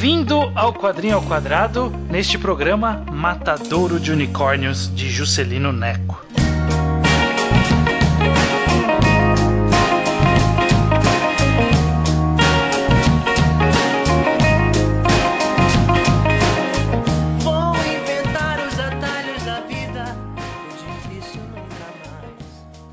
Bem-vindo ao Quadrinho ao Quadrado, neste programa Matadouro de Unicórnios de Juscelino Neco.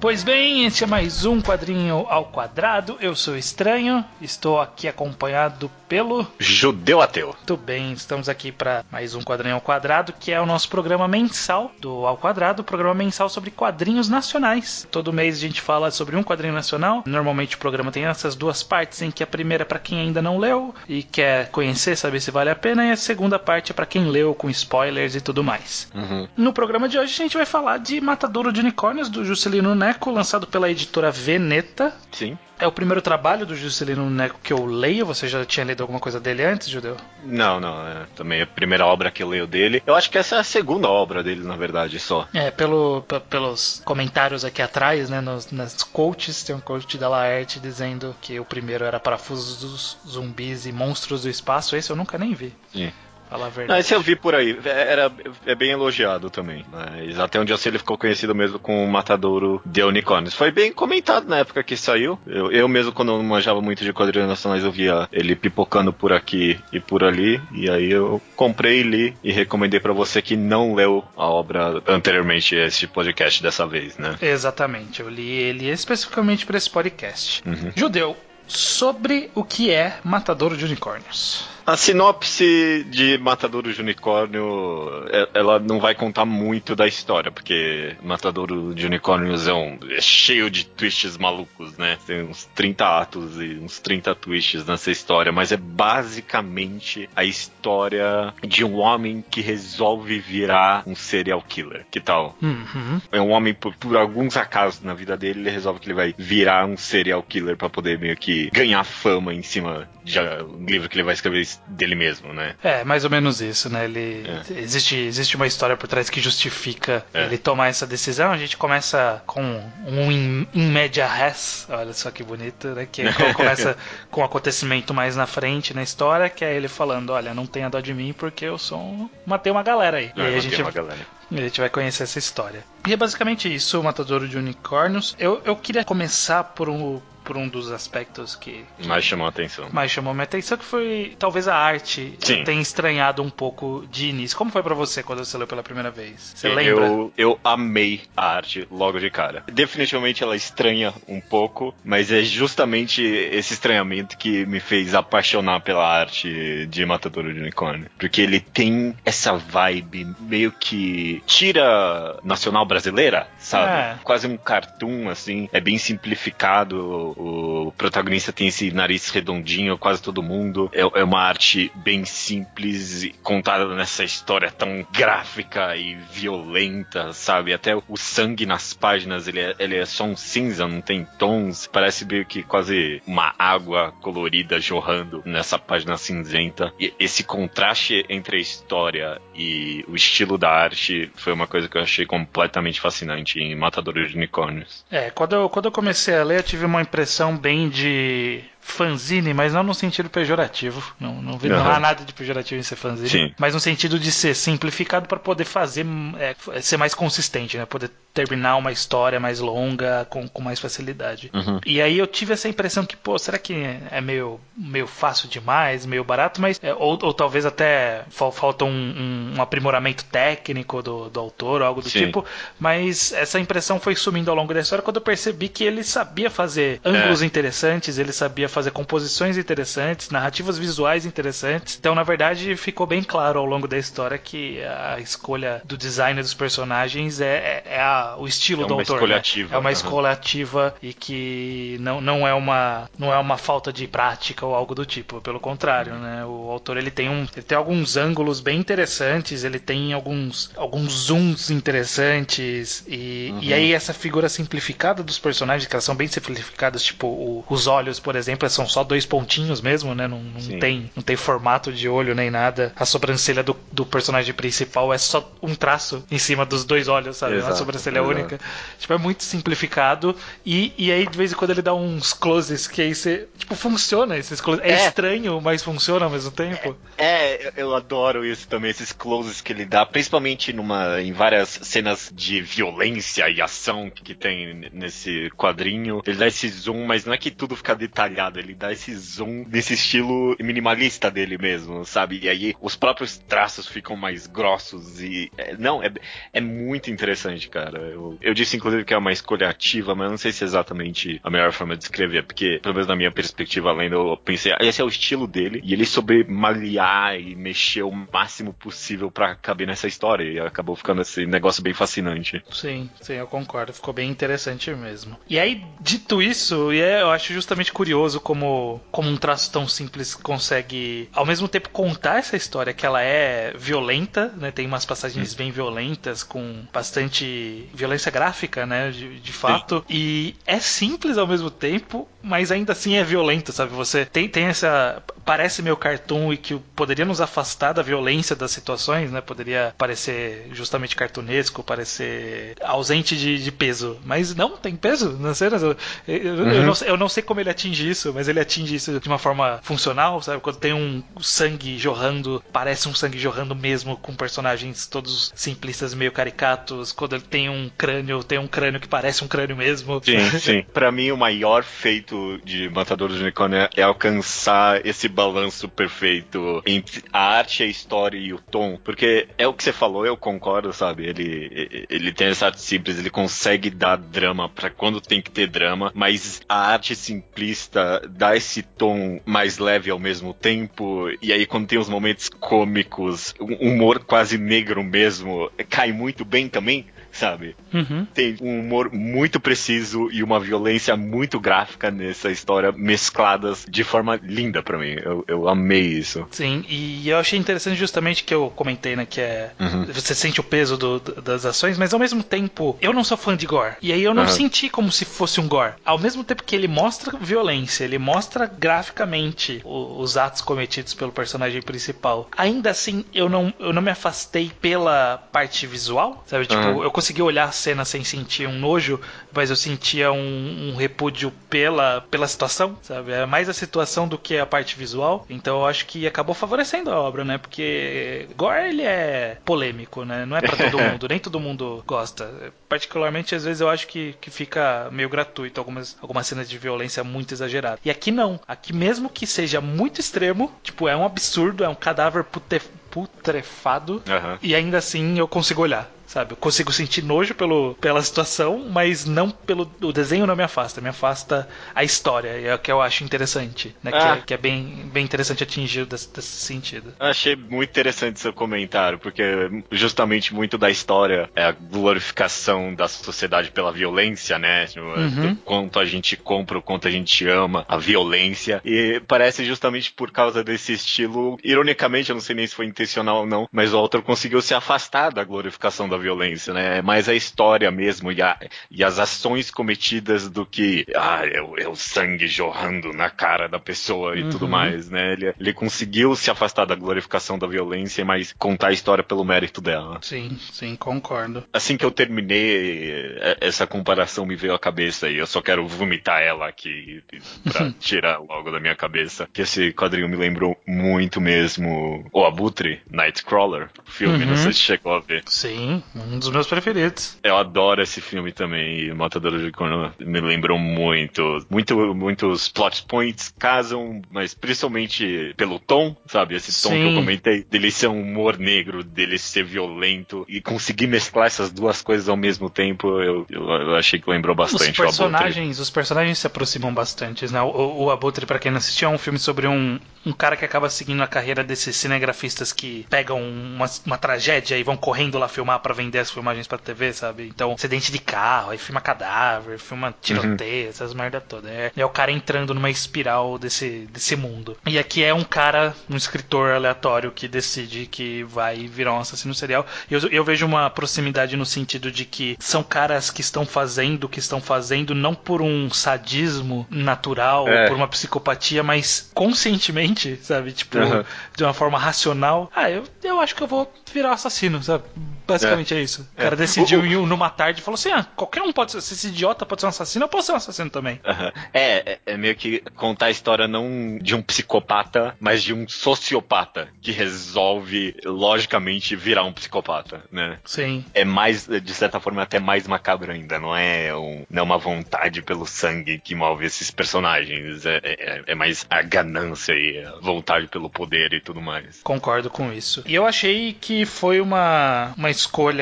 Pois bem, este é mais um Quadrinho ao Quadrado. Eu sou Estranho, estou aqui acompanhado pelo. Judeu ateu. Muito bem, estamos aqui para mais um Quadrinho ao Quadrado, que é o nosso programa mensal do Ao Quadrado, programa mensal sobre quadrinhos nacionais. Todo mês a gente fala sobre um quadrinho nacional. Normalmente o programa tem essas duas partes, em que a primeira é para quem ainda não leu e quer conhecer, saber se vale a pena, e a segunda parte é para quem leu com spoilers e tudo mais. Uhum. No programa de hoje a gente vai falar de Matadouro de Unicórnios do Juscelino Neco, lançado pela editora Veneta. Sim. É o primeiro trabalho do Juscelino Neco que eu leio. Você já tinha lido alguma coisa dele antes, Judeu? Não, não. É também a primeira obra que eu leio dele. Eu acho que essa é a segunda obra dele, na verdade, só. É, pelo, pe- pelos comentários aqui atrás, né, nos, nas quotes, tem um quote da Laerte dizendo que o primeiro era Parafusos dos Zumbis e Monstros do Espaço. Esse eu nunca nem vi, Sim. Falar a Não, verdade. esse eu vi por aí. É- Era, é bem elogiado também. Mas até onde eu sei ele ficou conhecido mesmo com o Matadouro de Unicórnios. Foi bem comentado na época que saiu. Eu, eu mesmo, quando não manjava muito de quadrinhos nacionais, eu via ele pipocando por aqui e por ali. E aí eu comprei, li e recomendei pra você que não leu a obra anteriormente a este podcast dessa vez, né? Exatamente, eu li ele especificamente para esse podcast. Uhum. Judeu, sobre o que é Matadouro de Unicórnios. A sinopse de Matadouro de Unicórnio, é- ela não vai contar muito da história, porque Matadouro de Unicórnios é, um, é cheio de twists malucos, né? Tem uns 30 atos e uns 30 twists nessa história, mas é basicamente a história de um homem que resolve virar um serial killer. Que tal? Uhum. É um homem, por, por alguns acasos na vida dele, ele resolve que ele vai virar um serial killer pra poder meio que ganhar fama em cima de um livro que ele vai escrever dele mesmo, né? É, mais ou menos isso, né? Ele existe, existe uma história por trás que justifica É. ele tomar essa decisão. A gente começa com um in, in media res, olha só que bonito, né? Que co- começa com um acontecimento mais na frente na história, que é ele falando, olha, não tenha dó de mim porque eu sou um... matei uma galera aí. e aí a É, gente uma galera. A gente vai conhecer essa história. E é basicamente isso, o Matadouro de Unicórnios. Eu, eu queria começar por um, por um dos aspectos que, Mas chamou a atenção. mais chamou minha atenção, que foi talvez a arte Sim. tenha estranhado um pouco de início. Como foi pra você quando você leu pela primeira vez? Você lembra? Eu, eu amei a arte logo de cara. Definitivamente ela estranha um pouco, mas é justamente esse estranhamento que me fez apaixonar pela arte de Matador de Unicórnio. Porque ele tem essa vibe meio que tira nacional brasileira, sabe? É. Quase um cartoon, assim. É bem simplificado. O protagonista tem esse nariz redondinho, quase todo mundo. É, é uma arte bem simples, contada nessa história tão gráfica e violenta, sabe? Até o sangue nas páginas, ele é, ele é só um cinza, não tem tons. Parece meio que quase uma água colorida jorrando nessa página cinzenta. E esse contraste entre a história e o estilo da arte foi uma coisa que eu achei completamente fascinante em Matadores de Unicórnios. É, quando eu, quando eu comecei a ler, eu tive uma impressão bem de fanzine, mas não no sentido pejorativo. Não, não, vi, não há nada de pejorativo em ser fanzine. Sim. Mas no sentido de ser simplificado para poder fazer, é, ser mais consistente, né? Poder terminar uma história mais longa com, com mais facilidade. Uhum. E aí eu tive essa impressão que, pô, será que é meio, meio fácil demais, meio barato, mas é, ou, ou talvez até fal- falta um, um- um aprimoramento técnico do, do autor, ou algo do Sim. tipo. Mas essa impressão foi sumindo ao longo da história quando eu percebi que ele sabia fazer ângulos É. interessantes, ele sabia fazer composições interessantes, narrativas visuais interessantes. Então, na verdade, ficou bem claro ao longo da história que a escolha do design dos personagens é, é- é a- o estilo É do autor. escolha né? ativa, É uma escolha ativa e que não, não, é uma, não é uma falta de prática ou algo do tipo. Pelo contrário, Uhum. né? O autor ele tem, um, ele tem alguns ângulos bem interessantes, ele tem alguns, alguns zooms interessantes e, e Uhum. aí essa figura simplificada dos personagens, que elas são bem simplificadas, tipo o- os olhos, por exemplo, são só dois pontinhos mesmo, né? Não, não tem, não tem formato de olho nem nada. A sobrancelha do, do personagem principal é só um traço em cima dos dois olhos, sabe? Exato, Uma sobrancelha exato. única. Tipo, é muito simplificado. E, e aí, de vez em quando, ele dá uns closes que aí você. Tipo, funciona esses closes. É, É. estranho, mas funciona ao mesmo tempo. É, eu- eu adoro isso também, esses closes que ele dá, principalmente numa, em várias cenas de violência e ação que tem nesse quadrinho. Ele dá esse zoom, mas não é que tudo fica detalhado, ele dá esse zoom desse estilo minimalista dele mesmo, sabe? E aí os próprios traços ficam mais grossos e. é, não, é, é muito interessante, cara. Eu, eu disse inclusive que é uma escolha ativa, mas eu não sei se é exatamente a melhor forma de descrever, porque, pelo menos na minha perspectiva, além eu pensei, ah, esse é o estilo dele, e ele soube malear e mexer o máximo possível pra caber nessa história, e acabou ficando esse negócio bem fascinante. Sim, sim, eu concordo. Ficou bem interessante mesmo. E aí, dito isso, é, eu acho justamente curioso como, como um traço tão simples consegue, ao mesmo tempo, contar essa história que ela é violenta, né? Tem umas passagens bem violentas, com bastante violência gráfica, né? De, de fato. E é simples ao mesmo tempo, mas ainda assim é violenta, sabe? Você tem, tem essa. Parece meio cartoon e que poderia nos afastar da violência das situações, né? Poderia parecer justamente cartunesco, parecer ausente de, de peso. Mas não, tem peso nas cenas. Eu, eu- eu Uhum. não, sei- eu não sei como ele atinge isso, mas ele atinge isso de uma forma funcional, sabe? Quando tem um sangue jorrando, parece um sangue jorrando mesmo, com personagens todos simplistas, meio caricatos. Quando ele tem um crânio, tem um crânio que parece um crânio mesmo. Sim, sim. Pra mim, o maior feito de Matadores de Unicórnio é alcançar esse balanço perfeito entre a arte, a história e o tom. Porque é o que você falou, eu concordo, sabe? Ele, ele tem essa arte simples, ele consegue dar drama pra quando tem que ter drama, mas a arte simplista dá esse tom mais leve ao mesmo tempo. E aí, quando tem os momentos cômicos, um humor quase negro mesmo, cai muito bem também. Sabe? Uhum. tem um humor muito preciso e uma violência muito gráfica nessa história, mescladas de forma linda pra mim. Eu, eu amei isso. Sim, e eu achei interessante justamente que eu comentei, né, que é Uhum. você sente o peso do- das ações, mas ao mesmo tempo eu não sou fã de gore. E aí eu não Aham. senti como se fosse um gore. Ao mesmo tempo que ele mostra violência, ele mostra graficamente o- os atos cometidos pelo personagem principal. Ainda assim, eu não, eu não me afastei pela parte visual, sabe? Tipo, Aham. eu consegui olhar a cena sem sentir um nojo, mas eu sentia um, um repúdio pela, pela situação, sabe? É mais a situação do que a parte visual. Então eu acho que acabou favorecendo a obra, né? Porque Gore ele é polêmico, né? Não é pra todo mundo, nem todo mundo gosta. Particularmente, às vezes eu acho que, que fica meio gratuito algumas, algumas cenas de violência muito exageradas. E aqui não. Aqui mesmo que seja muito extremo, tipo, é um absurdo, é um cadáver pute- putrefado. Aham. E ainda assim eu consigo olhar, sabe? Eu consigo sentir nojo pelo, pela situação, mas não pelo. O desenho não me afasta, me afasta a história. E é o que eu acho interessante, né? Que, Ah. é, que é bem, bem interessante atingir desse, desse sentido. Eu Achei muito interessante seu comentário, porque justamente muito da história é a glorificação da sociedade pela violência, né? Uhum. quanto a gente compra, o quanto a gente ama a violência. E parece justamente por causa desse estilo, ironicamente, eu não sei nem se foi intencional ou não, mas o autor conseguiu se afastar da glorificação da violência, né? É mais a história mesmo e, a- e as ações cometidas do que ah, é, o- é o sangue jorrando na cara da pessoa e tudo Uhum. mais, né? Ele, ele conseguiu se afastar da glorificação da violência, mas contar a história pelo mérito dela. Sim, sim, concordo. Assim que eu terminei, eh, essa comparação me veio à cabeça e eu só quero vomitar ela aqui pra tirar logo da minha cabeça. Que esse quadrinho me lembrou muito mesmo o Abutre, Nightcrawler, filme, Uhum. não sei se chegou a ver. Sim, um dos meus preferidos. Eu adoro esse filme também, e Matador de Corno me lembrou muito. muito. Muitos plot points casam, mas principalmente pelo tom, sabe? Esse tom que eu Sim. comentei, dele ser um humor negro, dele ser violento, e conseguir mesclar essas duas coisas ao mesmo tempo, eu, eu, eu achei que lembrou Os bastante o Abutre. personagens, os personagens se aproximam bastante, né? O, o Abutre, pra quem não assistiu, é um filme sobre um, um cara que acaba seguindo a carreira desses cinegrafistas que pegam uma, uma tragédia e vão correndo lá filmar pra vender as filmagens pra TV, sabe? Então, acidente de carro, aí filma cadáver, filma tiroteio, essas merda toda. É, é o cara entrando numa espiral desse, desse mundo. E aqui é um cara, um escritor aleatório que decide que vai virar um assassino serial. Eu, eu vejo uma proximidade no sentido de que são caras que estão fazendo o que estão fazendo não por um sadismo natural, É. por uma psicopatia, mas conscientemente, sabe? Tipo, Aham. de uma forma racional. Ah, eu, eu acho que eu vou virar assassino, sabe? Basicamente é, isso. O cara É. decidiu O- um- numa tarde e falou assim: ah, qualquer um pode ser. Se esse idiota pode ser um assassino, eu posso ser um assassino também. Aham. É, é, é meio que contar a história não de um psicopata, mas de um sociopata que resolve, logicamente, virar um psicopata, né? Sim. É mais, de certa forma, até mais macabro ainda. Não é, um, não é uma vontade pelo sangue que move esses personagens. É, é, é mais a ganância e a vontade pelo poder e tudo mais. Concordo com isso. E eu achei que foi uma, uma escolha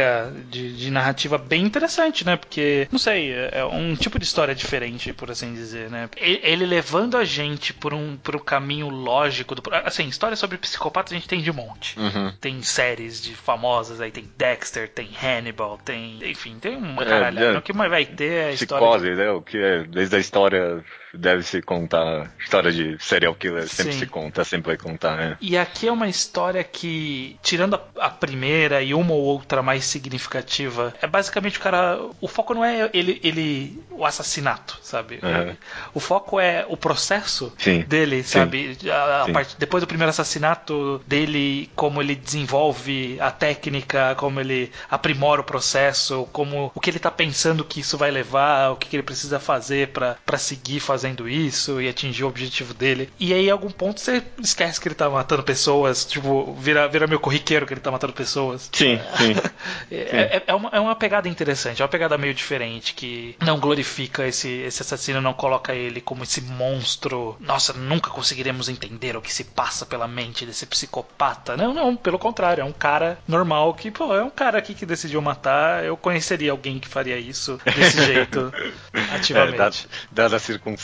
de, de narrativa bem interessante, né? Porque, não sei, é um tipo de história diferente, por assim dizer, né? Ele levando a gente por um, um caminho lógico. Do, assim, história sobre psicopatas a gente tem de monte. Uhum. Tem séries de famosas aí, tem Dexter, tem Hannibal, tem. Enfim, tem uma É, caralhada. é. O que mais vai ter é a história. Psicose, né? O que é, desde a história deve se contar. História de serial killer sempre Sim. se conta, sempre vai contar, né? E aqui é uma história que, tirando a, a primeira e uma ou outra mais significativa, é basicamente o cara. O foco não é ele, ele o assassinato, sabe? Uhum. O foco é o processo Sim. dele, Sim. sabe? A, a Sim. parte- depois do primeiro assassinato dele, como ele desenvolve a técnica, como ele aprimora o processo, como o que ele tá pensando que isso vai levar, o que, que ele precisa fazer pra seguir fazendo isso e atingir o objetivo dele. E aí, em algum ponto, você esquece que ele tá matando pessoas, tipo, vira, vira meio corriqueiro que ele tá matando pessoas. Sim, sim. É, é- é uma, é uma pegada interessante, é uma pegada meio diferente, que não glorifica esse, esse assassino, não coloca ele como esse monstro. Nossa, nunca conseguiremos entender o que se passa pela mente desse psicopata. Não, não, pelo contrário, é um cara normal que, pô, é um cara aqui que decidiu matar. Eu conheceria alguém que faria isso desse jeito, É, ativamente. dadas, dadas as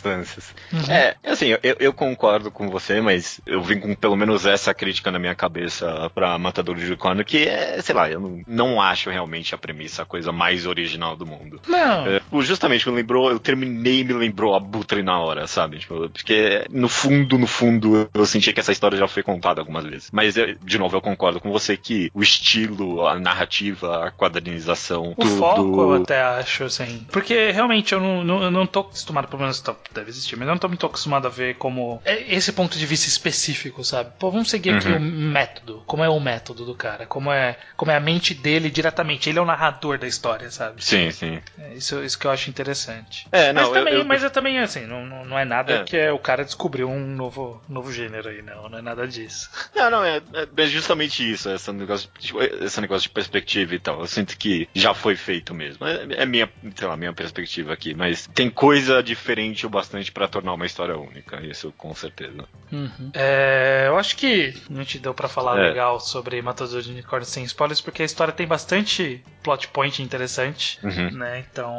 circunstâncias. É, assim, eu, eu concordo com você, mas eu vim com pelo menos essa crítica na minha cabeça pra Matador de Unicórnio, que é, sei lá, eu não, não acho realmente a premissa a coisa mais original do mundo. Não, É, justamente, me lembrou, eu terminei e me lembrou a Butre na hora, sabe? Tipo, porque no fundo, no fundo, eu senti que essa história já foi contada algumas vezes. Mas, eu- de novo, eu concordo com você que o estilo, a narrativa, a quadrinização, O tudo... foco eu até acho, assim. Porque realmente eu não, não, eu não tô acostumado, pelo menos deve existir, mas eu não tô muito acostumado a ver como é esse ponto de vista específico, sabe? Pô, vamos seguir aqui Uhum. o método. Como é o método do cara? Como é, como é a mente dele diretamente? Ele é o narrador da história, sabe? Sim, sim. É isso, isso que eu acho interessante. É, não, mas, também, eu- eu- mas eu também, assim, não, não, não é nada É. que é, o cara descobriu um novo, novo gênero aí, não. Não é nada disso. Não, não, é, é justamente isso, esse negócio, tipo, esse negócio de perspectiva e tal. Eu sinto que já foi feito mesmo. É, é minha, sei lá, minha perspectiva aqui, mas tem coisa diferente o bastante pra tornar uma história única, isso com certeza. Uhum. É, eu acho que a gente deu pra falar É. legal sobre Matador de Unicórnios sem spoilers, porque a história tem bastante plot point interessante, Uhum. né? Então,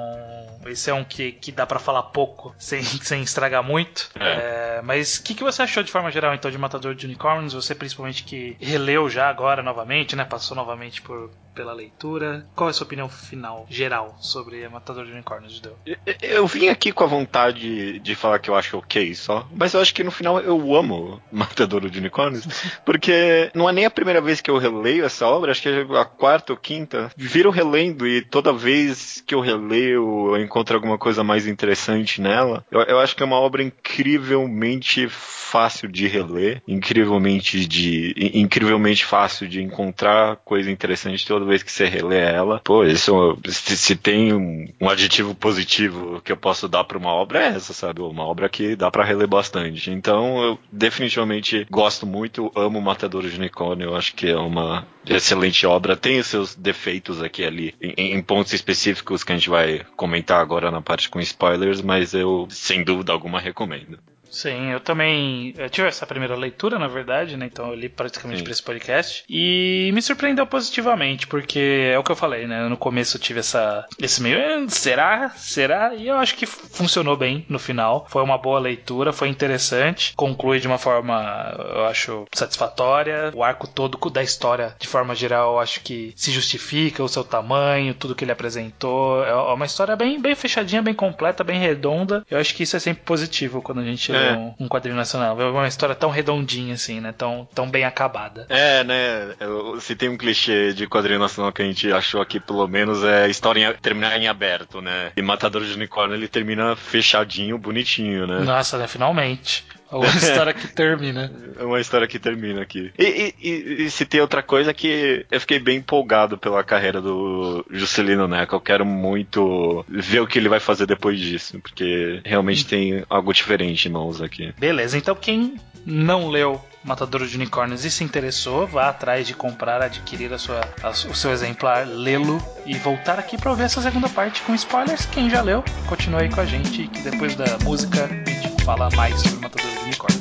esse é um que, que dá pra falar pouco, sem, sem estragar muito. É, mas o que, que você achou de forma geral, então, de Matador de Unicórnios? Você, principalmente, que releu já agora novamente, né? Passou novamente por, pela leitura. Qual é a sua opinião final, geral, sobre Matador de Unicórnios, Judeu? Eu- Eu vim aqui com a vontade de falar que eu acho ok só, mas eu acho que no final eu amo Matador de Unicórnios, porque não é nem a primeira vez que eu releio essa obra, acho que é a quarta ou quinta. Viro relendo e toda vez que eu releio eu encontro alguma coisa mais interessante nela. Eu, eu acho que é uma obra incrivelmente fácil de reler, incrivelmente de in- incrivelmente fácil de encontrar coisa interessante toda vez que você relê ela. Pô, isso se, se tem um, um positivo que eu posso dar pra uma obra é essa, sabe? Uma obra que dá pra reler bastante. Então, eu definitivamente gosto muito, amo Matador de Unicórnio, eu acho que é uma excelente obra. Tem os seus defeitos aqui ali em, em pontos específicos que a gente vai comentar agora na parte com spoilers, mas eu sem dúvida alguma recomendo. Sim, eu também eu tive essa primeira leitura, na verdade, né? Então eu li praticamente para esse podcast e me surpreendeu positivamente, porque é o que eu falei, né? No começo eu tive essa esse meio, "Eh, será? Será? E eu acho que funcionou bem no final. Foi uma boa leitura, foi interessante, conclui de uma forma, eu acho, satisfatória. O arco todo da história, de forma geral, eu acho que se justifica o seu tamanho, tudo que ele apresentou. É uma história bem, bem fechadinha, bem completa, bem redonda. Eu acho que isso é sempre positivo quando a gente É. um, um quadrinho nacional. Ver uma história tão redondinha assim, né? Tão, tão bem acabada. É, né? eu- Se tem um clichê de quadrinho nacional que a gente achou aqui, pelo menos, é a história em- terminar em aberto, né? E Matador de Unicórnio ele termina fechadinho, bonitinho, né? Nossa, né? Finalmente. Uma história que termina. É uma história que termina aqui. E, e, e, e se tem outra coisa que eu fiquei bem empolgado pela carreira do Juscelino Neco. Eu quero muito ver o que ele vai fazer depois disso, porque realmente tem algo diferente em mãos aqui. Beleza, então quem não leu Matador de Unicórnios e se interessou, vá atrás de comprar, adquirir a sua, a o seu exemplar, lê-lo e voltar aqui para ouvir essa segunda parte com spoilers. Quem já leu, continue aí com a gente, que depois da música a gente fala mais sobre Matador de Unicórnios.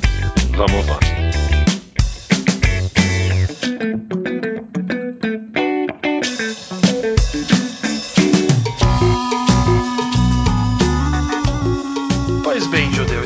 Vamos lá.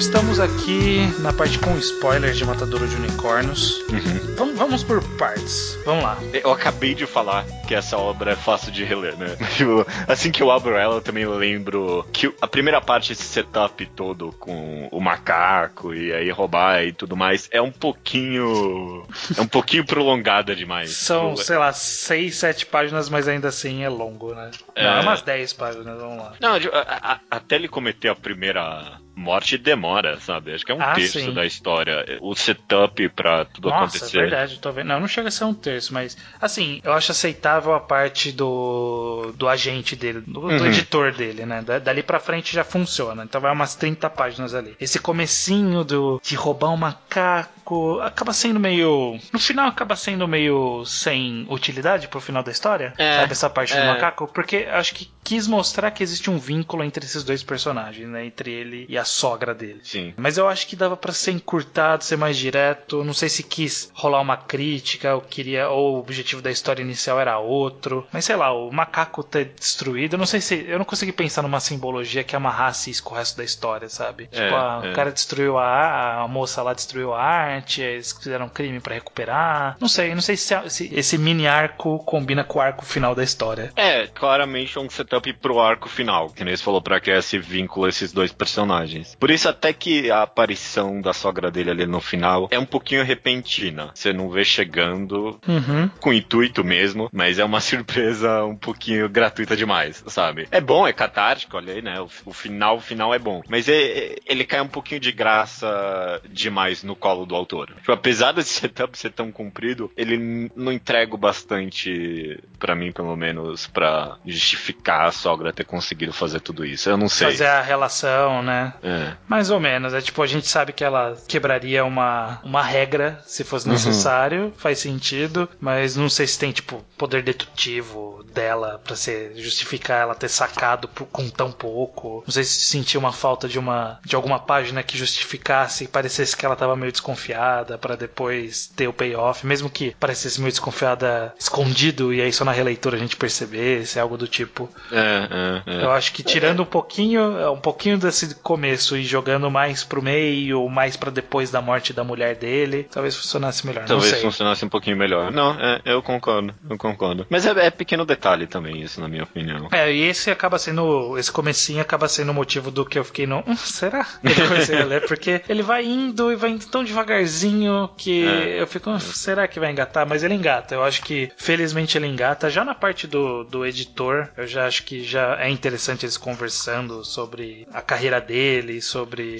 Estamos aqui na parte com spoilers de Matador de Unicórnios. Uhum. Vamos, vamos por partes. Vamos lá. Eu acabei de falar que essa obra é fácil de reler, né? Tipo, assim que eu abro ela, eu também lembro que a primeira parte, esse setup todo com o macaco e aí roubar e tudo mais, é um pouquinho. É um pouquinho prolongada demais. São, Tipo, sei lá, seis, sete páginas, mas ainda assim é longo, né? É. Não, é umas 10 páginas, vamos lá. Não, a- a- até ele cometer a primeira morte demora, sabe? Acho que é um Ah, terço sim. da história. O setup pra tudo Nossa, acontecer. é verdade, tô vendo. Não, não chega a ser um terço, mas assim, eu acho aceitável a parte do, do agente dele, do, do Uhum. editor dele, né? Da- dali pra frente já funciona. Então vai umas 30 páginas ali. Esse comecinho do de roubar um macaco acaba sendo meio. No final acaba sendo meio sem utilidade pro final da história. É, sabe essa parte do é. macaco? Porque acho que quis mostrar que existe um vínculo entre esses dois personagens, né? Entre ele e a sogra dele. Sim. Mas eu acho que dava pra ser encurtado, ser mais direto. Não sei se quis rolar uma crítica, ou queria, ou o objetivo da história inicial era outro. Mas sei lá, o macaco ter destruído, eu não sei se. Eu não consegui pensar numa simbologia que amarrasse isso com o resto da história, sabe? É, tipo, ah, é. o cara destruiu a, a moça lá destruiu a arte, eles fizeram um crime pra recuperar. Não sei, não sei se, se esse mini arco combina com o arco final da história. É, claramente é um setup pro arco final, que nem você falou, pra criar esse vínculo a esses dois personagens. Por isso até que a aparição da sogra dele ali no final é um pouquinho repentina. Você não vê chegando Uhum. com intuito mesmo, mas é uma surpresa um pouquinho gratuita demais, sabe? É bom, é catártico, olha aí, né? O, o final, o final é bom. Mas é- é- ele cai um pouquinho de graça demais no colo do autor. Tipo, apesar desse setup ser tão comprido, ele não entrega bastante, pra mim, pelo menos, pra justificar a sogra ter conseguido fazer tudo isso. Eu não sei. Fazer a relação, né? É. Mais ou menos. É tipo, a gente sabe que ela quebraria uma, uma regra se fosse Uhum. necessário, faz sentido, mas não sei se tem, tipo, poder dedutivo dela pra ser justificar ela ter sacado por- com tão pouco. Não sei se sentiu uma falta de uma de alguma página que justificasse, parecesse que ela tava meio desconfiada pra depois ter o payoff, mesmo que parecesse meio desconfiada escondido e aí só na releitura a gente percebesse, algo do tipo. É, é, é. Eu acho que tirando um pouquinho, um pouquinho desse começo e jogando mais pro meio, mais pra depois da morte da mulher dele, talvez funcionasse melhor. Talvez funcionasse um pouquinho melhor. Não, é, eu concordo, eu concordo. Mas é, é pequeno detalhe também, isso, na minha opinião. É, e esse acaba sendo. Esse comecinho acaba sendo o motivo do que eu fiquei no. Hum, será? Eu comecei a ler, porque ele vai indo e vai indo tão devagarzinho que É. eu fico. "Hum, será que vai engatar? Mas ele engata. Eu acho que felizmente ele engata. Já na parte do, do editor, eu já acho que já é interessante eles conversando sobre a carreira dele, sobre.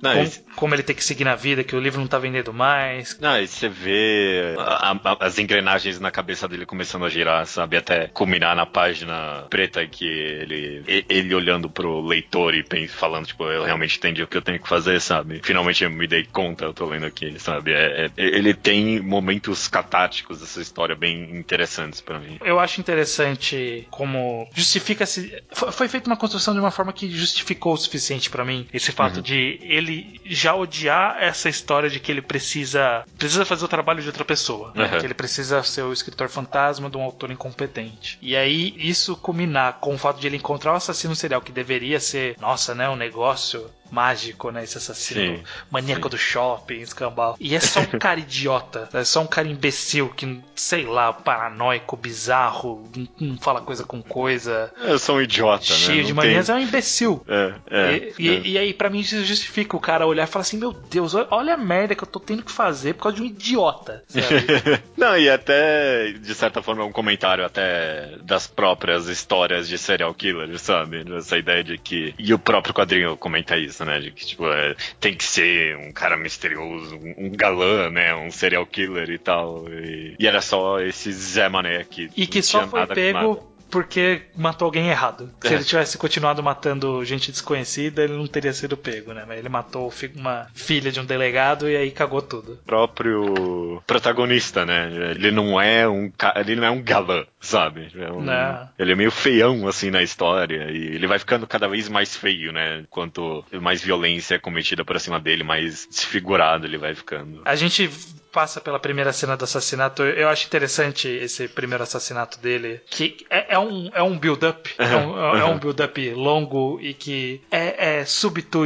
Não, como, como ele tem que seguir na vida, que o livro não tá vendendo mais. Não, e você vê a- a- as engrenagens na cabeça dele começando a girar, sabe? Até culminar na página preta que ele, ele olhando pro leitor e falando, tipo, eu realmente entendi o que eu tenho que fazer, sabe? Finalmente eu me dei conta, eu tô lendo aqui, sabe? É- é- ele tem momentos catárticos dessa história bem interessantes pra mim. Eu acho interessante como justifica-se. Foi foi feita uma construção de uma forma que justificou o suficiente pra mim esse fato de ele já odiar essa história de que ele precisa precisa fazer o trabalho de outra pessoa, né? Uhum. que ele precisa ser o escritor fantasma de um autor incompetente. E aí isso culminar com o fato de ele encontrar o assassino serial que deveria ser, nossa, né, um negócio mágico, né, esse assassino Sim, maníaco sim. do shopping, escambau. E é só um cara idiota, é só um cara imbecil que, sei lá, paranoico, bizarro, não- fala coisa com coisa, Eu sou um idiota, né? cheio de Não tem- manias, é um imbecil. É, é, e, e- é. e aí, pra mim, isso justifica o cara olhar e falar assim: Meu Deus, olha- a merda que eu tô tendo que fazer por causa de um idiota. Não, e até, de certa forma, é um comentário até das próprias histórias de serial killer, sabe? Essa ideia de que. E o próprio quadrinho comenta isso, né? De que, tipo, é, tem que ser um cara misterioso, um, um galã, né? Um serial killer e tal. E, e era só esse Zé Mané que. e que só foi pego porque matou alguém errado. Se É. ele tivesse continuado matando gente desconhecida, ele não teria sido pego, né? Mas ele matou uma filha de um delegado e aí cagou tudo. próprio protagonista, né? Ele não é um ele não é um galã, sabe? É um- Não. Ele é meio feião assim na história e ele vai ficando cada vez mais feio, né? Quanto mais violência é cometida por cima dele, mais desfigurado ele vai ficando. A gente passa pela primeira cena do assassinato. Eu acho interessante esse primeiro assassinato dele. Que é, é um, é um build-up. É um, é um build-up longo e que é, é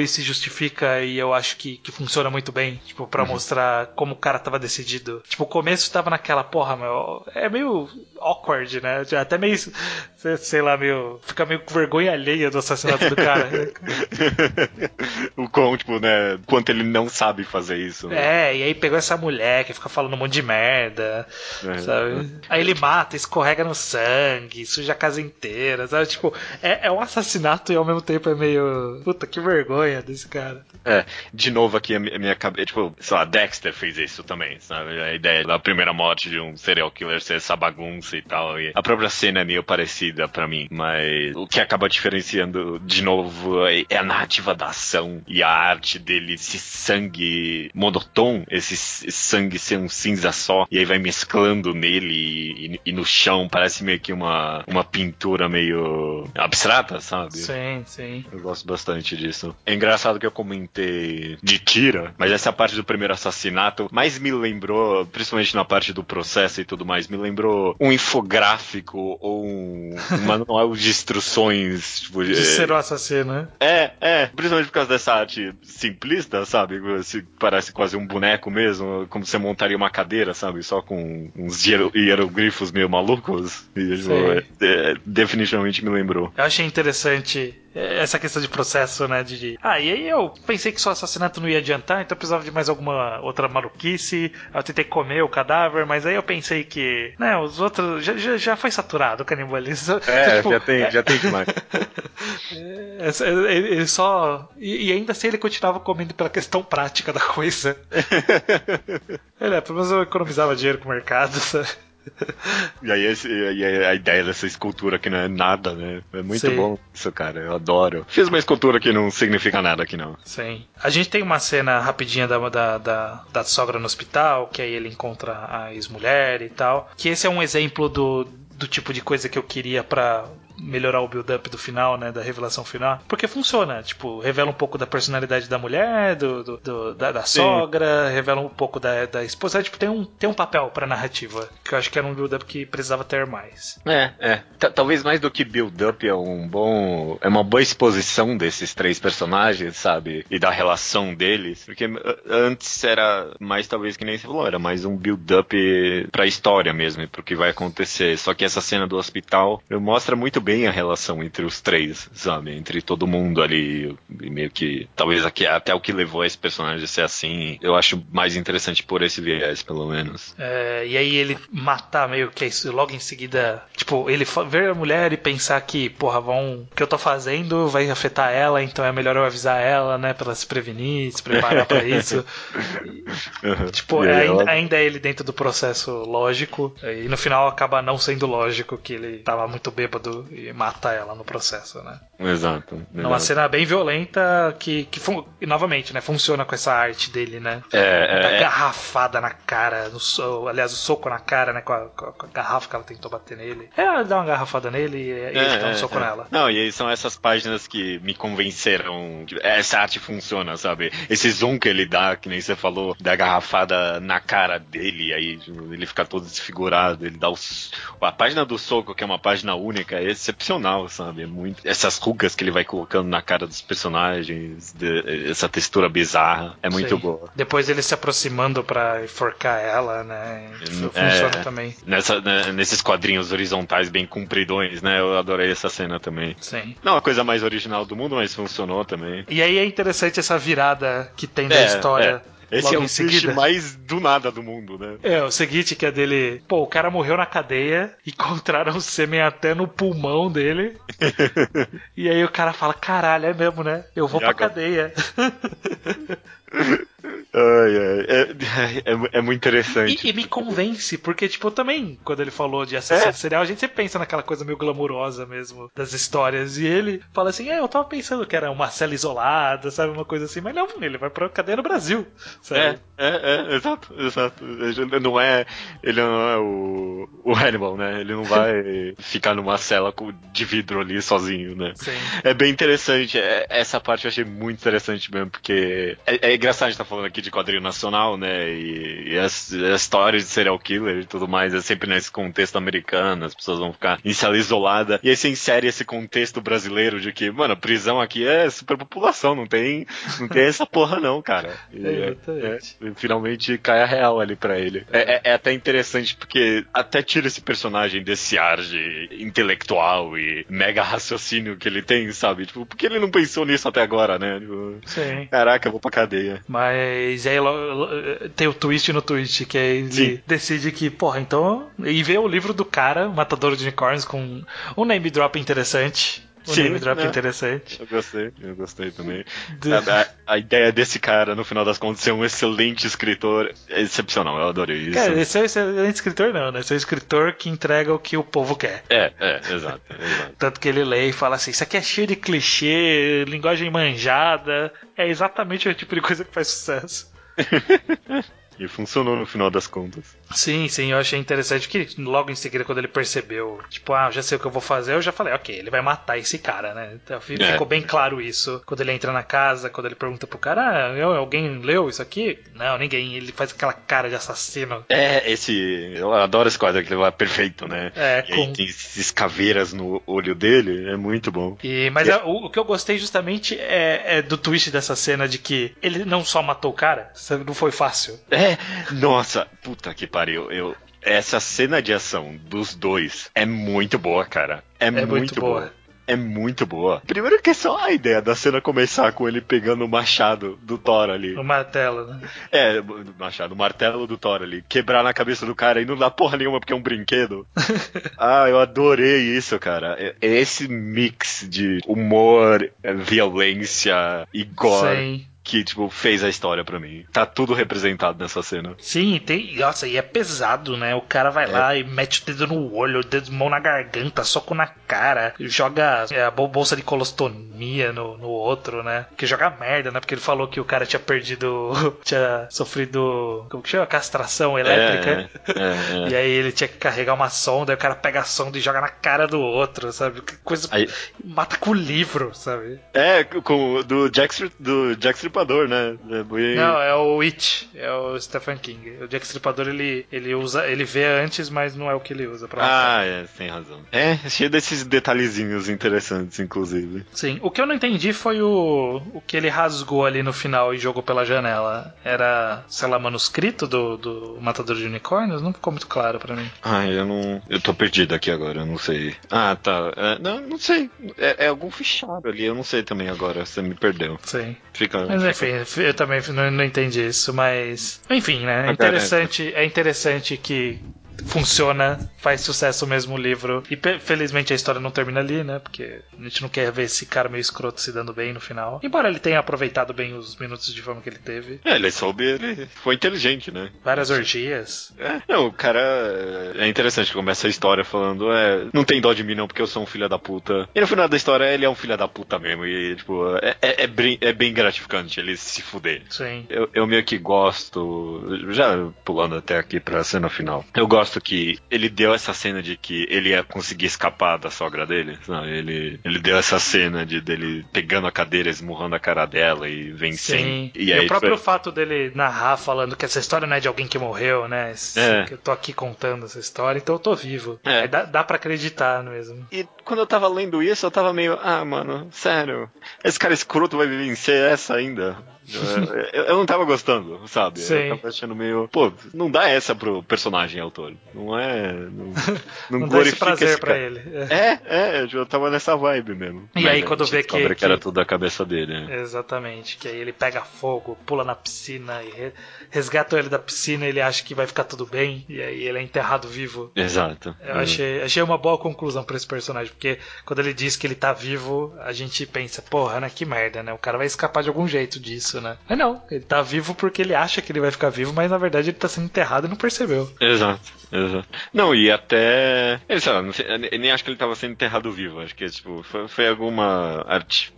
e se justifica. E eu acho que, que funciona muito bem. Tipo, pra mostrar como o cara tava decidido. Tipo, o começo tava naquela porra, meu. É meio awkward, né? Até meio. sei- Sei lá, meio. Fica meio com vergonha alheia do assassinato do cara. o quão, tipo, né? Quanto ele não sabe fazer isso. Né? É, e aí pegou essa mulher que fica falando um monte de merda, É. sabe? Aí ele mata, escorrega no sangue, suja a casa inteira, sabe? Tipo, é, é um assassinato e ao mesmo tempo é meio. Puta, que vergonha desse cara. É, de novo aqui a mi- a minha cabeça, tipo, sei lá, Dexter fez isso também, sabe? A ideia da primeira morte de um serial killer ser essa bagunça e tal. E a própria cena é meio parecida pra mim, mas o que acaba diferenciando de novo é é a narrativa da ação e a arte dele, esse sangue monotom, esse s- sangue ser um cinza só, e aí vai mesclando nele e, e- e no chão, parece meio que uma, uma pintura meio abstrata, sabe? Sim, sim. Eu gosto bastante disso. É engraçado que eu comentei de tira, mas essa parte do primeiro assassinato mais me lembrou, principalmente na parte do processo e tudo mais, me lembrou um infográfico ou um, um manual de instruções. Tipo, De ser o assassino, né? é, é, principalmente por causa dessa arte simplista, sabe? Se parece quase um boneco mesmo, como você montaria uma cadeira, sabe? Só com uns hiero- hieroglifos meio malucos. E, tipo, Sei. é, definitivamente me lembrou. Eu achei interessante é, essa questão de processo, né? De, ah, e aí eu pensei que só assassinato não ia adiantar, então eu precisava de mais alguma outra maluquice. Eu tentei comer o cadáver, mas aí eu pensei que, né, os outros já, já, já foi saturado o canibalismo. É, Tipo, já tem, já tem demais. Ele só. E, e ainda assim ele continuava comendo pela questão prática da coisa. Ele é, pelo menos eu economizava dinheiro com o mercado. sabe? E aí, esse- e aí a ideia dessa escultura que não é nada, né? É muito Sim. bom isso, cara. Eu adoro. Fiz uma escultura que não significa nada aqui, não. Sim. A gente tem uma cena rapidinha da, da, da, da sogra no hospital, que aí ele encontra a ex-mulher e tal. Que esse é um exemplo do, do tipo de coisa que eu queria pra melhorar o build-up do final, né? Da revelação final. Porque funciona. Tipo, revela um pouco da personalidade da mulher, do, do- do- da, da sogra, revela um pouco da, da esposa. Tipo, tem um, tem um papel pra narrativa. Que eu acho que era um build-up que precisava ter mais. É, é. Ta- Talvez mais do que build-up é um bom. É uma boa exposição desses três personagens, sabe? E da relação deles. Porque uh, antes era mais, talvez, que nem você falou, era mais um build-up pra história mesmo, e pro que vai acontecer. Só que essa cena do hospital mostra muito bem a relação entre os três, sabe? Entre todo mundo ali. E meio que. Talvez até o que levou esse personagem a ser assim. Eu acho mais interessante por esse viés, pelo menos. É, e aí ele matar meio que isso, logo em seguida, tipo, ele ver a mulher e pensar que, porra, vão, o que eu tô fazendo vai afetar ela, então é melhor eu avisar ela, né, pra ela se prevenir, se preparar pra isso. Tipo, é ainda, ainda é ele dentro do processo lógico, e no final acaba não sendo lógico que ele tava muito bêbado e mata ela no processo, né? Exato. É uma cena bem violenta que, que e novamente, né, funciona com essa arte dele, né? É, Da é, é, garrafada na cara, no so- aliás, o soco na cara né? Com a, com a- garrafa que ela tentou bater nele. É, ela dá uma garrafada nele e, e ele dá um soco nela. Não, e aí são essas páginas que me convenceram que essa arte funciona, sabe? Esse zoom que ele dá, que nem você falou, da garrafada na cara dele, aí tipo, ele fica todo desfigurado, ele dá os... A página do soco, que é uma página única, é excepcional, sabe? É muito... Essas rugas que ele vai colocando na cara dos personagens, de- essa textura bizarra, é muito Sim. boa. Depois ele se aproximando pra enforcar ela, né? F- É. Funciona também. Nessa, né, nesses quadrinhos horizontais bem compridões, né? Eu adorei essa cena também. Sim. Não a coisa mais original do mundo, mas funcionou também. E aí é interessante essa virada que tem da É, história. é. Esse é o seguida. twist mais do nada do mundo, né? É, o seguinte que é dele. Pô, o cara morreu na cadeia, encontraram o sêmen até no pulmão dele. e aí o cara fala: caralho, é mesmo, né? Eu vou E pra agora? cadeia. Ai, ai, é, é, é muito interessante. E, e me convence, porque, tipo, também, quando ele falou de assassino É. serial, a gente sempre pensa naquela coisa meio glamurosa mesmo das histórias. E ele fala assim: é, eu tava pensando que era uma cela isolada, sabe? Uma coisa assim, mas não, ele vai pra cadeia no Brasil. Sabe? É, é, é, exato, exato. Ele não é, ele não é o, o Hannibal, né? Ele não vai ficar numa cela de vidro ali sozinho, né? Sim. É bem interessante. é- essa parte eu achei muito interessante mesmo, porque é, é engraçado a gente estar falando aqui de quadrinho nacional, né? E, e as, as histórias de serial killer e tudo mais é sempre nesse contexto americano, as pessoas vão ficar em cela isolada. E aí você insere esse contexto brasileiro de que, mano, prisão aqui é superpopulação, não tem, não tem essa porra não, cara. E É, é- exatamente. é, finalmente cai a real ali pra ele. É, é- é até interessante porque até tira esse personagem desse ar de intelectual e mega raciocínio que ele tem, sabe? Tipo, por que ele não pensou nisso até agora, né? Tipo, Sim. Caraca, eu vou pra cadeia. Mas aí lo- lo- tem o twist no twist, que aí ele Sim. decide que, porra, então. E vê o livro do cara, Matador de Unicórnios, com um name drop interessante. Um Sim, name drop né? interessante. Eu gostei, eu gostei também. Do- A, a- a ideia desse cara, no final das contas, ser um excelente escritor é excepcional, eu adorei isso. Cara, esse é um excelente escritor, não, né? Esse é um escritor que entrega o que o povo quer. É, é, exato, exato. Tanto que ele lê e fala assim: Isso aqui é cheio de clichê, linguagem manjada. É exatamente o tipo de coisa que faz sucesso. E funcionou no final das contas. Sim, sim, eu achei interessante que logo em seguida, quando ele percebeu, tipo, ah, já sei o que eu vou fazer, eu já falei, ok, ele vai matar esse cara, né? Então É. ficou bem claro isso. Quando ele entra na casa, quando ele pergunta pro cara, ah, alguém leu isso aqui? Não, ninguém. Ele faz aquela cara de assassino. É, esse. Eu adoro esse quadro que ele é perfeito, né? É, E aí com- tem esses caveiras no olho dele, é muito bom. E, mas é, o, o que eu gostei justamente é, é do twist dessa cena de que ele não só matou o cara, não foi fácil. É, nossa, puta que pariu. Eu, essa cena de ação dos dois é muito boa, cara. É, muito, muito boa. boa. É muito boa. Primeiro que é só a ideia da cena começar com ele pegando o machado do Thor ali. No martelo, né? É, o machado, o martelo do Thor ali. Quebrar na cabeça do cara e não dá porra nenhuma porque é um brinquedo. ah, eu adorei isso, cara. É- é Esse mix de humor, é, violência e gore Sim. Que, tipo, fez a história pra mim. Tá tudo representado nessa cena. Sim, tem. Nossa, e é pesado, né? O cara vai É. lá e mete o dedo no olho, o dedo mão na garganta, soco na cara, joga é, a bol- bolsa de colostomia no, no outro, né? Que joga merda, né? Porque ele falou que o cara tinha perdido. tinha sofrido. Como que chama? Castração elétrica. É, é, é. E aí ele tinha que carregar uma sonda, aí o cara pega a sonda e joga na cara do outro, sabe? Que coisa. Aí- Mata com o livro, sabe? É, com do Jack, Stri- do Jack Stripador, né? É Não, é o It, é o Stephen King. O Jack Stripador ele, ele usa, ele vê antes, mas não é o que ele usa pra. Ah, é, tem razão. É, cheio desses detalhezinhos interessantes, inclusive. Sim, o que eu não entendi foi o, o que ele rasgou ali no final e jogou pela janela. Era, sei lá, manuscrito do, do Matador de Unicórnios? Não ficou muito claro pra mim. Ah, eu não. Eu tô perdido aqui agora, eu não sei. Ah, tá. É, não, não sei. É, é algum fichário ali, eu não sei também agora, você me perdeu. Sim. Fica. Mas fica- enfim, eu também não, não entendi isso, mas. Enfim, né? É interessante, é interessante que funciona, faz sucesso mesmo o livro. E felizmente a história não termina ali, né? Porque a gente não quer ver esse cara meio escroto se dando bem no final. Embora ele tenha aproveitado bem os minutos de fama que ele teve. É, ele soube, ele foi inteligente, né? Várias orgias. É, não, o cara. É interessante que começa a história falando, é. Não tem dó de mim, não, porque eu sou um filho da puta. E no final da história, ele é um filho da puta mesmo. E, tipo, é, é, é bem, é bem gratificante ele se fuder. Sim. Eu, eu meio que gosto, já pulando até aqui pra cena final, eu gosto gosto que ele deu essa cena de que ele ia conseguir escapar da sogra dele, sabe? Ele, ele deu essa cena de dele pegando a cadeira, esmurrando a cara dela e vencendo. Sim. E E, o próprio foi- fato dele narrar falando que essa história não é de alguém que morreu, né? É. Que eu tô aqui contando essa história, então eu tô vivo. É. Dá, dá pra acreditar mesmo. E quando eu tava lendo isso, eu tava meio, ah, mano, sério, esse cara escroto vai vencer essa ainda. Eu, eu não tava gostando, sabe? Sim. Eu tava achando meio, pô, não dá essa pro personagem autor. Não é. Não, não, Não, dá esse glorifica prazer esse pra ele. É. É, é, eu tava nessa vibe mesmo. E Mas aí, quando vê que- descobre que, era que- tudo a cabeça dele. né? Exatamente, que aí ele pega fogo, pula na piscina e re- resgata ele da piscina, ele acha que vai ficar tudo bem, e aí ele é enterrado vivo. Exato. Eu achei, achei uma boa conclusão pra esse personagem, porque quando ele diz que ele tá vivo, a gente pensa, porra, né, que merda, né? O cara vai escapar de algum jeito disso, né? Mas não, ele tá vivo porque ele acha que ele vai ficar vivo, mas na verdade ele tá sendo enterrado e não percebeu. Exato, exato. Não, e até. Ele, sei lá, não sei, eu nem acho que ele tava sendo enterrado vivo. Acho que tipo, foi, foi alguma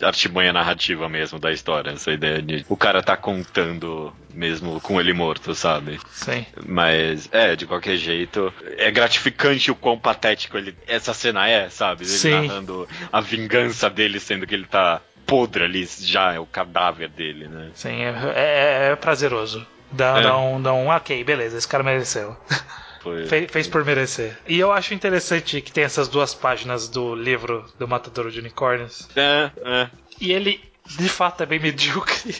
artimanha narrativa mesmo da história. Essa ideia de o cara tá contando mesmo com ele morto, sabe? Sim. Mas, é, de qualquer jeito, é gratificante o quão patético ele, essa cena é, sabe? Ele Sim. narrando a vingança dele, sendo que ele tá podre ali, já é o cadáver dele, né? Sim, é, é- é prazeroso. Dá, É. dá um, dá um, ok, beleza, esse cara mereceu. Foi... Fe- fez por merecer. E eu acho interessante que tem essas duas páginas do livro do Matador de Unicórnios. É, é. E ele, de fato, é bem medíocre.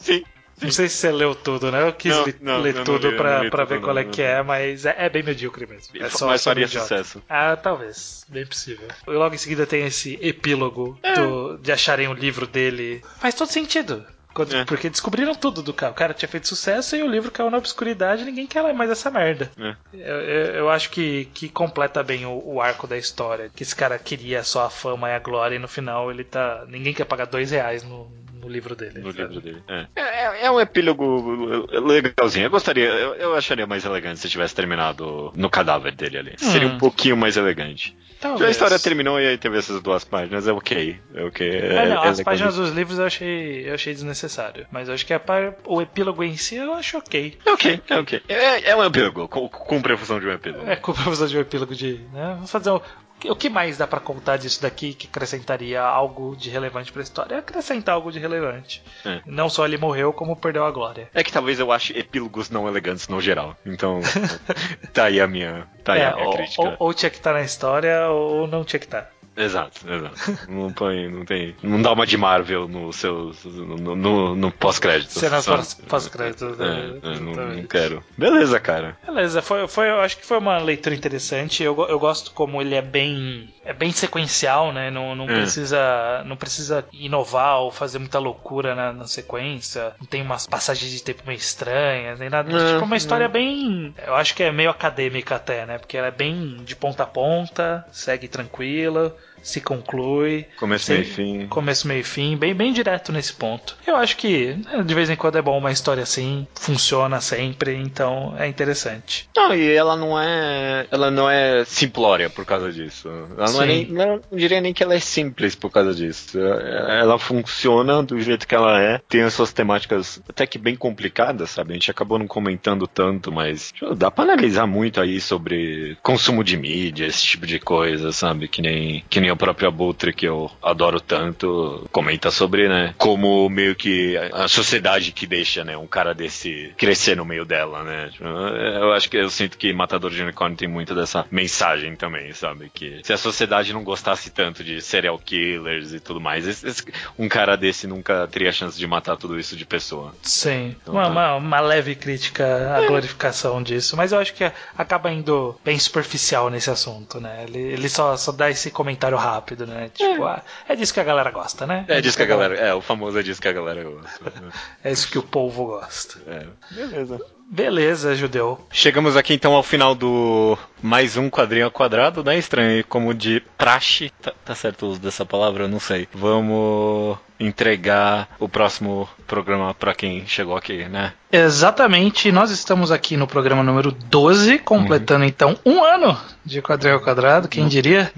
Sim. Não sei se você leu tudo, né? Eu quis Não, não, ler eu não tudo li, pra, não li pra tudo, ver qual é não, que não. é, mas é, é bem medíocre mesmo. É só, Mas faria sucesso. Ah, talvez. Bem possível. E logo em seguida tem esse epílogo É. do- de acharem o livro dele. Faz todo sentido. Quando- É. Porque descobriram tudo do cara. O cara tinha feito sucesso e o livro caiu na obscuridade e ninguém quer ler mais essa merda. É. Eu, eu- eu acho que, que completa bem o, o arco da história. Que esse cara queria só a fama e a glória e no final ele tá. Ninguém quer pagar dois reais no, no livro dele. No sabe? livro dele. É. É, é um epílogo legalzinho. Eu gostaria, eu, eu acharia mais elegante se tivesse terminado no cadáver dele ali. Seria Hum. um pouquinho mais elegante. Talvez. A história terminou e aí teve essas duas páginas, é ok. É ok. É, É, não, é as páginas dos livros eu achei, eu achei desnecessário. Mas eu acho que a pá- o epílogo em si eu acho ok. É ok, é ok. É, é um epílogo, com, cumpre a função de um epílogo. É, com precisar de um epílogo de. Né? Vamos fazer um. O que mais dá pra contar disso daqui que acrescentaria algo de relevante pra história? É acrescentar algo de relevante. É. Não só ele morreu, como perdeu a glória. É que talvez eu ache epílogos não elegantes no geral. Então, tá aí a minha, tá aí É, a minha ou, crítica. ou- ou tinha que estar na história ou não tinha que estar. Exato, exato. Não põe, não tem. Não dá uma de Marvel no seu. no, no, no pós-crédito. Cenas sabe? pós- pós-créditos, É, né? é, não, não quero. Beleza, cara. Beleza, foi, foi, eu acho que foi uma leitura interessante. Eu, eu gosto como ele é bem, é bem sequencial, né? Não, não É. precisa, não precisa inovar ou fazer muita loucura na, na sequência. Não tem umas passagens de tempo meio estranhas, nem nada. Não, tipo uma história não. bem, eu acho que é meio acadêmica até, né? Porque ela é bem de ponta a ponta, segue tranquila, se conclui. Começo, meio e fim. Começo, meio e fim, bem, bem direto nesse ponto. Eu acho que né, de vez em quando é bom uma história assim, funciona sempre, então é interessante. Não, e ela não é. Ela não é simplória por causa disso. Ela não é nem. Não, não diria nem que ela é simples por causa disso. Ela funciona do jeito que ela é. Tem as suas temáticas até que bem complicadas, sabe? A gente acabou não comentando tanto, mas dá pra analisar muito aí sobre consumo de mídia, esse tipo de coisa, sabe? Que nem, que nem o próprio Abutre, que eu adoro tanto, comenta sobre, né? Como meio que a a sociedade que deixa, né? Um cara desse crescer no meio dela, né? Tipo, Eu acho que eu sinto que Matador de Unicórnio tem muito dessa mensagem também, sabe? Que se a sociedade não gostasse tanto de serial killers e tudo mais, esse- esse- um cara desse nunca teria chance de matar tudo isso de pessoa. Sim, Então uma, tá. uma, uma leve crítica à glorificação disso, mas eu acho que acaba indo bem superficial nesse assunto, né? Ele, ele só, só dá esse comentário rápido, né? Tipo, ah, é disso que a galera gosta, né? É disso que a galera. É, o famoso é disso que a galera gosta. É isso que o povo gosta. É. Beleza. Beleza, judeu. Chegamos aqui então ao final do mais um quadrinho ao quadrado, né? Estranho, como de praxe, tá, tá certo o uso dessa palavra? Eu não sei. Vamos entregar o próximo programa pra quem chegou aqui, né? Exatamente, nós estamos aqui no programa número 12, completando então um ano de quadrinho ao quadrado, quem diria?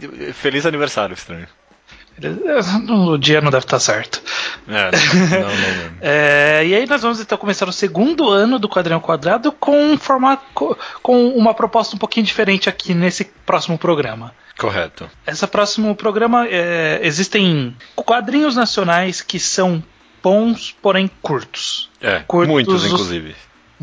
É, Feliz aniversário, estranho. O dia não deve estar certo. É, não, não, não. É, e aí nós vamos então começar o segundo ano do Quadrinho Quadrado com um formato, com uma proposta um pouquinho diferente aqui nesse próximo programa. Correto. Esse próximo programa é, existem quadrinhos nacionais que são bons, porém curtos. É, Curtos muitos, os- inclusive.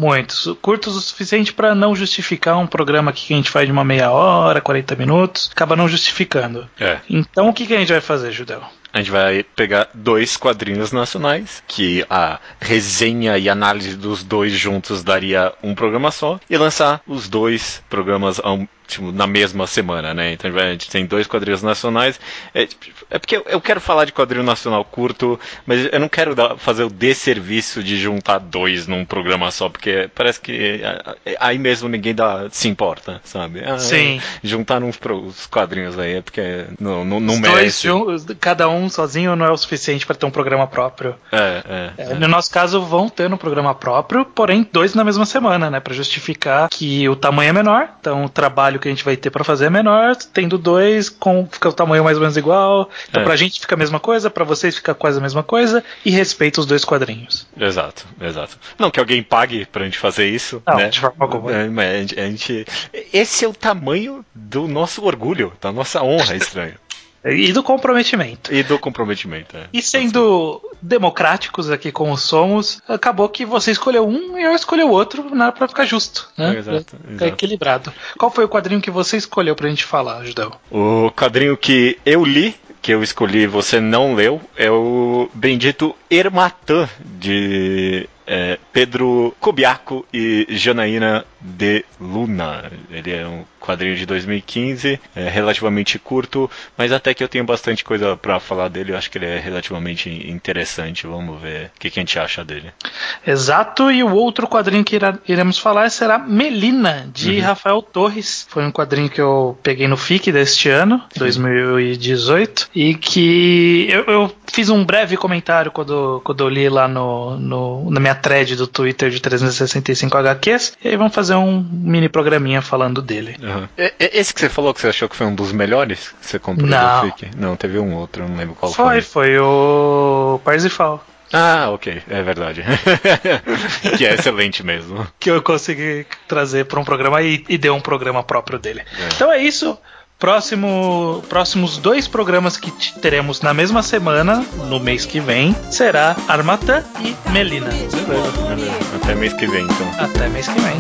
Muitos. Curtos o suficiente para não justificar um programa que a gente faz de uma meia hora, 40 minutos, acaba não justificando. É. Então o que, que a gente vai fazer, Judeu? A gente vai pegar dois quadrinhos nacionais, que a resenha e análise dos dois juntos daria um programa só, e lançar os dois programas ao- tipo, na mesma semana, né? Então a gente tem dois quadrinhos nacionais. É, é porque eu- eu quero falar de quadrinho nacional curto, mas eu não quero dar- fazer o desserviço de juntar dois num programa só, porque parece que é, é, aí mesmo ninguém dá, se importa, sabe? Ah, é, Sim. juntar uns, os quadrinhos aí é porque não, não, não Os dois, merece. jun- cada um sozinho não é o suficiente para ter um programa próprio. É, é, É, No nosso caso, vão ter um programa próprio, porém dois na mesma semana, né? Pra justificar que o tamanho é menor, então o trabalho que a gente vai ter pra fazer é menor, tendo dois, com, fica o tamanho mais ou menos igual. Então É. pra gente fica a mesma coisa, pra vocês fica quase a mesma coisa, e respeita os dois quadrinhos. Exato, exato. Não que alguém pague pra gente fazer isso, Não, né? de forma alguma. É, a gente, a gente- Esse é o tamanho do nosso orgulho, da nossa honra, estranho. E do comprometimento. E do comprometimento. é. E sendo democráticos aqui como somos, acabou que você escolheu um e eu escolhi o outro, nada pra ficar justo, né? É, exato, Pra ficar exato. equilibrado. Qual foi o quadrinho que você escolheu pra gente falar, Judeu? O quadrinho que eu li, que eu escolhi e você não leu, é o Bendito Ermatã, de é, Pedro Cobiaco e Janaína de Luna. Ele é um quadrinho de 2015, é relativamente curto, mas até que eu tenho bastante coisa pra falar dele, eu acho que ele é relativamente interessante. Vamos ver o que, que a gente acha dele. Exato, e o outro quadrinho que irá- iremos falar será Melina, de Uhum. Rafael Torres. Foi um quadrinho que eu peguei no FIC deste ano, 2018, e que eu, eu fiz um breve comentário quando, quando eu li lá no, no- na minha thread do Twitter de 365 HQs, e aí vamos fazer um mini programinha falando dele. Uhum. Esse que você falou que você achou que foi um dos melhores que você comprou Não. do FIC? Não, teve um outro, não lembro qual Foi, foi. foi o Parsifal. Ah, ok, é verdade. que é excelente mesmo. que eu consegui trazer para um programa e, e deu um programa próprio dele. É. Então é isso. Próximo, próximos dois programas que teremos na mesma semana, no mês que vem, será Armatã e Melina. Beleza, beleza. Até mês que vem, então. Até mês que vem.